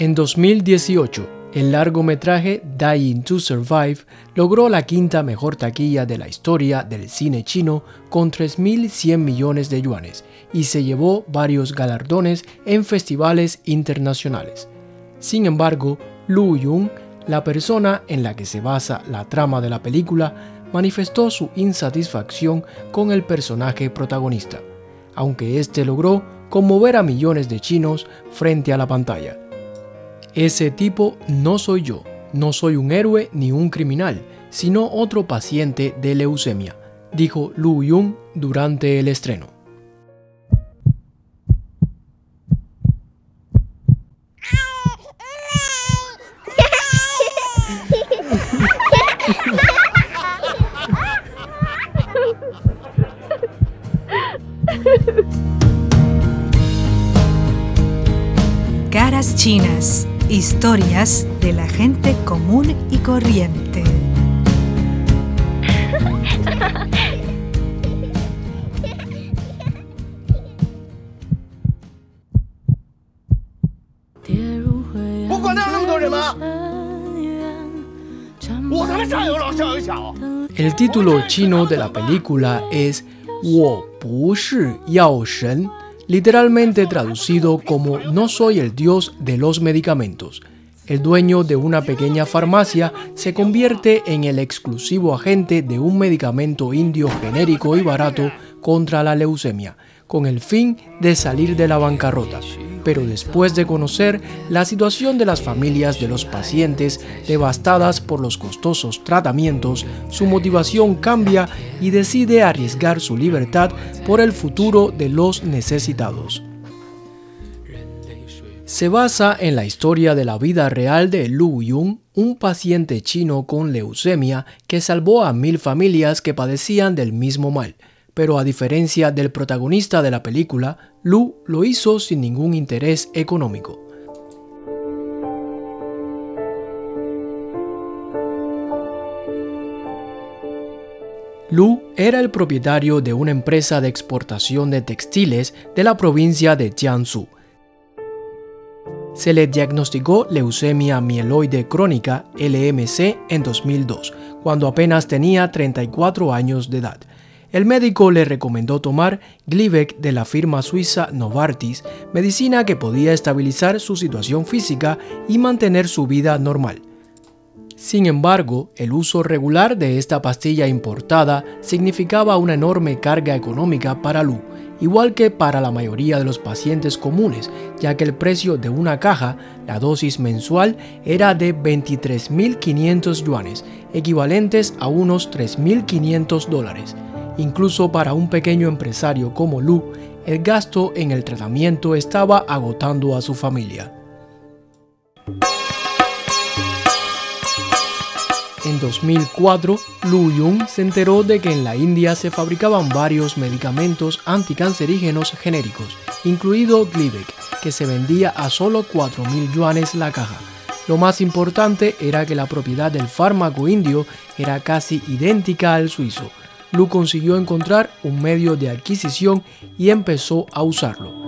En 2018, el largometraje Dying to Survive logró la quinta mejor taquilla de la historia del cine chino con 3.100 millones de yuanes y se llevó varios galardones en festivales internacionales. Sin embargo, Lu Yun, la persona en la que se basa la trama de la película, manifestó su insatisfacción con el personaje protagonista, aunque este logró conmover a millones de chinos frente a la pantalla. Ese tipo no soy yo, no soy un héroe ni un criminal, sino otro paciente de leucemia, dijo Lu Yun durante el estreno. Caras chinas Historias de la gente común y corriente. El título chino de la película es Wo Bu Yao Shen literalmente traducido como No soy el dios de los medicamentos. El dueño de una pequeña farmacia se convierte en el exclusivo agente de un medicamento indio genérico y barato contra la leucemia, con el fin de salir de la bancarrota pero después de conocer la situación de las familias de los pacientes devastadas por los costosos tratamientos, su motivación cambia y decide arriesgar su libertad por el futuro de los necesitados. Se basa en la historia de la vida real de Lu Yun, un paciente chino con leucemia que salvó a mil familias que padecían del mismo mal pero a diferencia del protagonista de la película, Lu lo hizo sin ningún interés económico. Lu era el propietario de una empresa de exportación de textiles de la provincia de Jiangsu. Se le diagnosticó leucemia mieloide crónica LMC en 2002, cuando apenas tenía 34 años de edad. El médico le recomendó tomar Glivec de la firma suiza Novartis, medicina que podía estabilizar su situación física y mantener su vida normal. Sin embargo, el uso regular de esta pastilla importada significaba una enorme carga económica para Lu, igual que para la mayoría de los pacientes comunes, ya que el precio de una caja, la dosis mensual, era de 23.500 yuanes, equivalentes a unos 3.500 dólares. Incluso para un pequeño empresario como Lu, el gasto en el tratamiento estaba agotando a su familia. En 2004, Lu Yun se enteró de que en la India se fabricaban varios medicamentos anticancerígenos genéricos, incluido Glivec, que se vendía a solo 4.000 yuanes la caja. Lo más importante era que la propiedad del fármaco indio era casi idéntica al suizo, Lu consiguió encontrar un medio de adquisición y empezó a usarlo.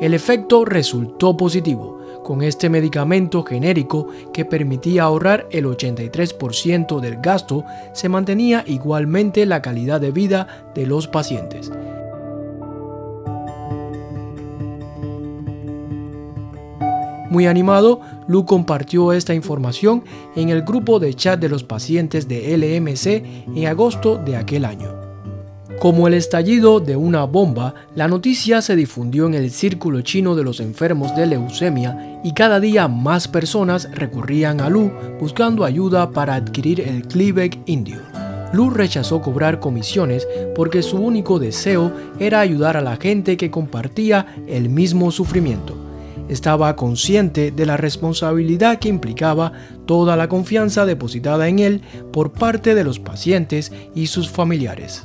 El efecto resultó positivo, con este medicamento genérico que permitía ahorrar el 83% del gasto, se mantenía igualmente la calidad de vida de los pacientes. Muy animado, Lu compartió esta información en el grupo de chat de los pacientes de LMC en agosto de aquel año. Como el estallido de una bomba, la noticia se difundió en el círculo chino de los enfermos de leucemia y cada día más personas recurrían a Lu buscando ayuda para adquirir el Cleveland indio. Lu rechazó cobrar comisiones porque su único deseo era ayudar a la gente que compartía el mismo sufrimiento estaba consciente de la responsabilidad que implicaba toda la confianza depositada en él por parte de los pacientes y sus familiares.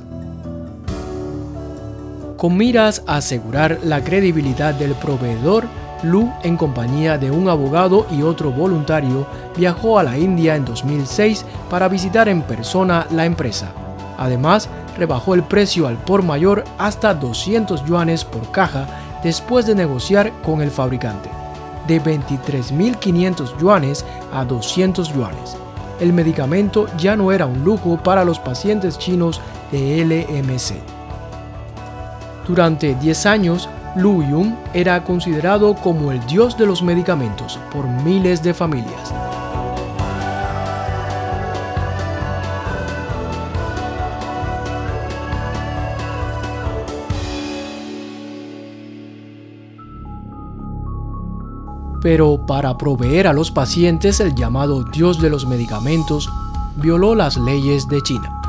Con miras a asegurar la credibilidad del proveedor, Lu, en compañía de un abogado y otro voluntario, viajó a la India en 2006 para visitar en persona la empresa. Además, rebajó el precio al por mayor hasta 200 yuanes por caja después de negociar con el fabricante, de 23.500 yuanes a 200 yuanes. El medicamento ya no era un lujo para los pacientes chinos de LMC. Durante 10 años, Lu Yun era considerado como el dios de los medicamentos por miles de familias. Pero para proveer a los pacientes el llamado dios de los medicamentos, violó las leyes de China.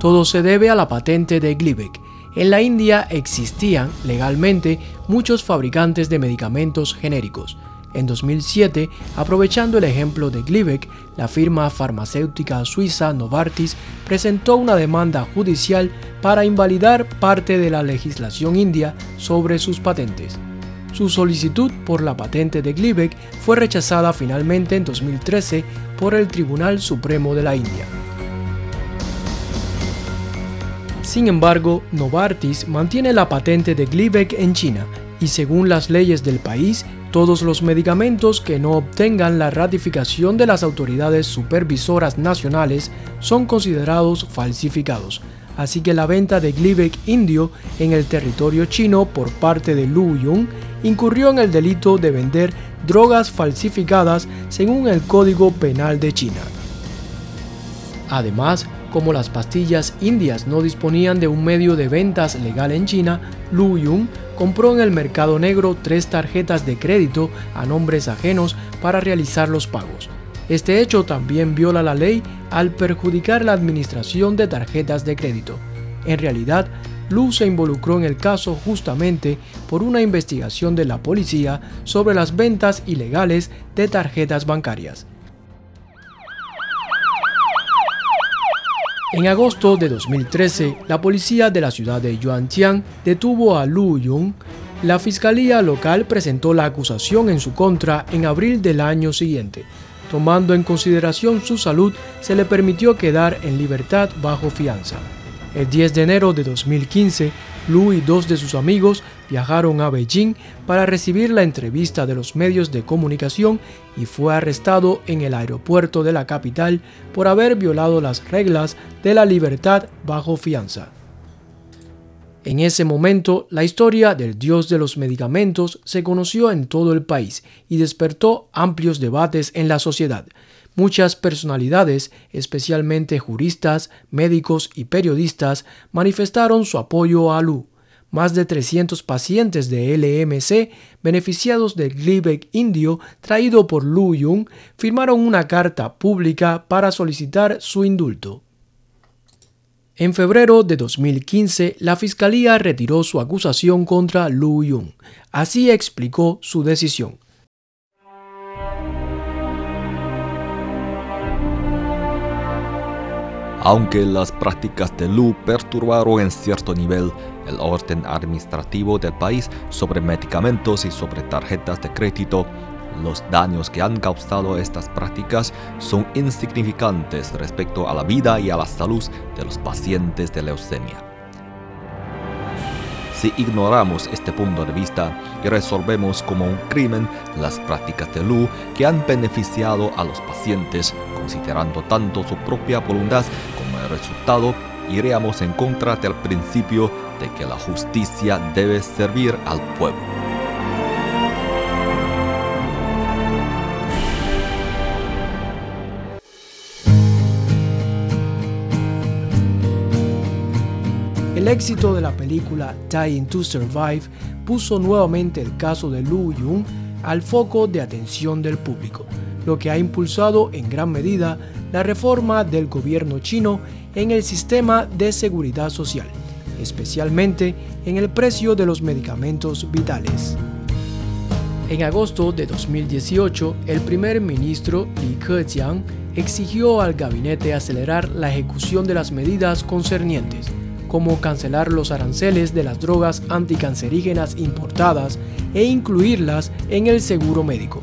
Todo se debe a la patente de Glivec. En la India existían legalmente muchos fabricantes de medicamentos genéricos. En 2007, aprovechando el ejemplo de Glivec, la firma farmacéutica suiza Novartis presentó una demanda judicial para invalidar parte de la legislación india sobre sus patentes. Su solicitud por la patente de Glivec fue rechazada finalmente en 2013 por el Tribunal Supremo de la India. Sin embargo, Novartis mantiene la patente de Glivec en China y según las leyes del país, todos los medicamentos que no obtengan la ratificación de las autoridades supervisoras nacionales son considerados falsificados. Así que la venta de Glivec indio en el territorio chino por parte de Lu Yun incurrió en el delito de vender drogas falsificadas según el Código Penal de China. Además, como las pastillas indias no disponían de un medio de ventas legal en China, Lu Yun compró en el mercado negro tres tarjetas de crédito a nombres ajenos para realizar los pagos. Este hecho también viola la ley al perjudicar la administración de tarjetas de crédito. En realidad, Lu se involucró en el caso justamente por una investigación de la policía sobre las ventas ilegales de tarjetas bancarias. En agosto de 2013, la policía de la ciudad de Yuanjiang detuvo a Lu Yun. La fiscalía local presentó la acusación en su contra en abril del año siguiente. Tomando en consideración su salud, se le permitió quedar en libertad bajo fianza. El 10 de enero de 2015, Lu y dos de sus amigos viajaron a Beijing para recibir la entrevista de los medios de comunicación y fue arrestado en el aeropuerto de la capital por haber violado las reglas de la libertad bajo fianza. En ese momento, la historia del dios de los medicamentos se conoció en todo el país y despertó amplios debates en la sociedad. Muchas personalidades, especialmente juristas, médicos y periodistas, manifestaron su apoyo a Lu. Más de 300 pacientes de LMC, beneficiados del Gleevec indio traído por Lu Yun, firmaron una carta pública para solicitar su indulto. En febrero de 2015, la fiscalía retiró su acusación contra Lu Yun. Así explicó su decisión. Aunque las prácticas de Lu perturbaron en cierto nivel el orden administrativo del país sobre medicamentos y sobre tarjetas de crédito, los daños que han causado estas prácticas son insignificantes respecto a la vida y a la salud de los pacientes de leucemia. Si ignoramos este punto de vista y resolvemos como un crimen las prácticas de Lu que han beneficiado a los pacientes, considerando tanto su propia voluntad como el resultado, iríamos en contra del principio de que la justicia debe servir al pueblo. El éxito de la película Dying to Survive puso nuevamente el caso de Lu Yun al foco de atención del público, lo que ha impulsado en gran medida la reforma del gobierno chino en el sistema de seguridad social, especialmente en el precio de los medicamentos vitales. En agosto de 2018, el primer ministro Li Keqiang exigió al gabinete acelerar la ejecución de las medidas concernientes como cancelar los aranceles de las drogas anticancerígenas importadas e incluirlas en el seguro médico.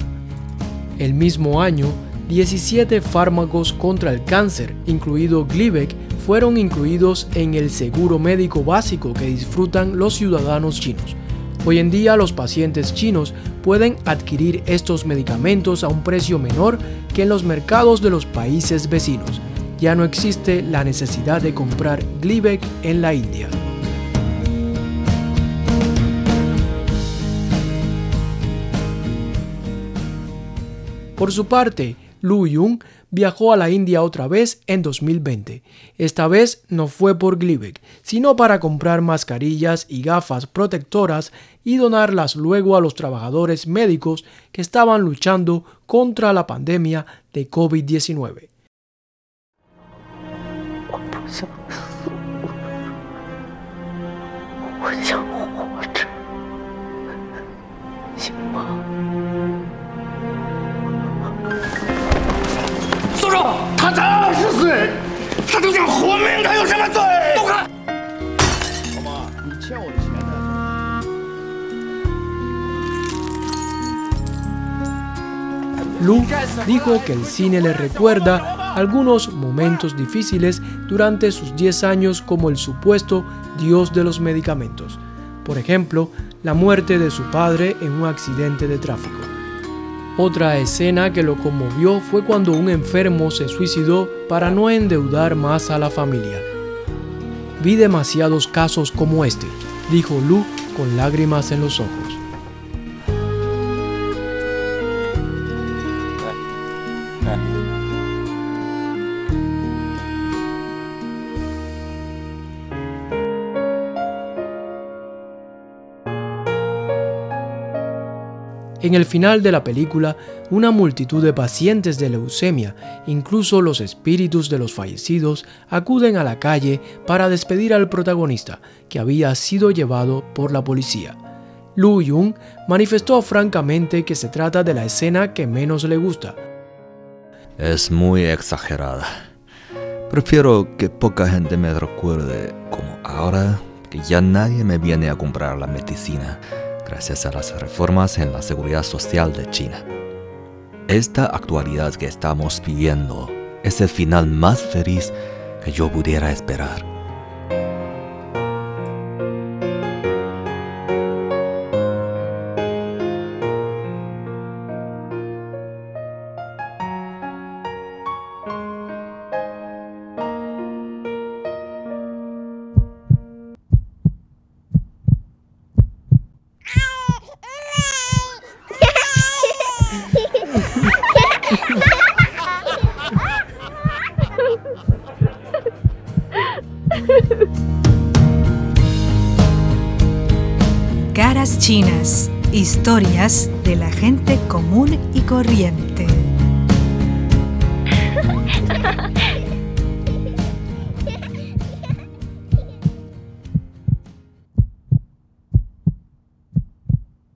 El mismo año, 17 fármacos contra el cáncer, incluido Glivec, fueron incluidos en el seguro médico básico que disfrutan los ciudadanos chinos. Hoy en día los pacientes chinos pueden adquirir estos medicamentos a un precio menor que en los mercados de los países vecinos. Ya no existe la necesidad de comprar Glivec en la India. Por su parte, Lu Yun viajó a la India otra vez en 2020. Esta vez no fue por Glivec, sino para comprar mascarillas y gafas protectoras y donarlas luego a los trabajadores médicos que estaban luchando contra la pandemia de COVID-19. Lu dijo que el cine le recuerda algunos momentos difíciles durante sus 10 años como el supuesto dios de los medicamentos. Por ejemplo, la muerte de su padre en un accidente de tráfico. Otra escena que lo conmovió fue cuando un enfermo se suicidó para no endeudar más a la familia. Vi demasiados casos como este, dijo Lu con lágrimas en los ojos. En el final de la película, una multitud de pacientes de leucemia, incluso los espíritus de los fallecidos, acuden a la calle para despedir al protagonista, que había sido llevado por la policía. Lu Yun manifestó francamente que se trata de la escena que menos le gusta. Es muy exagerada. Prefiero que poca gente me recuerde como ahora que ya nadie me viene a comprar la medicina gracias a las reformas en la seguridad social de China. Esta actualidad que estamos viviendo es el final más feliz que yo pudiera esperar. Chinas, historias de la gente común y corriente.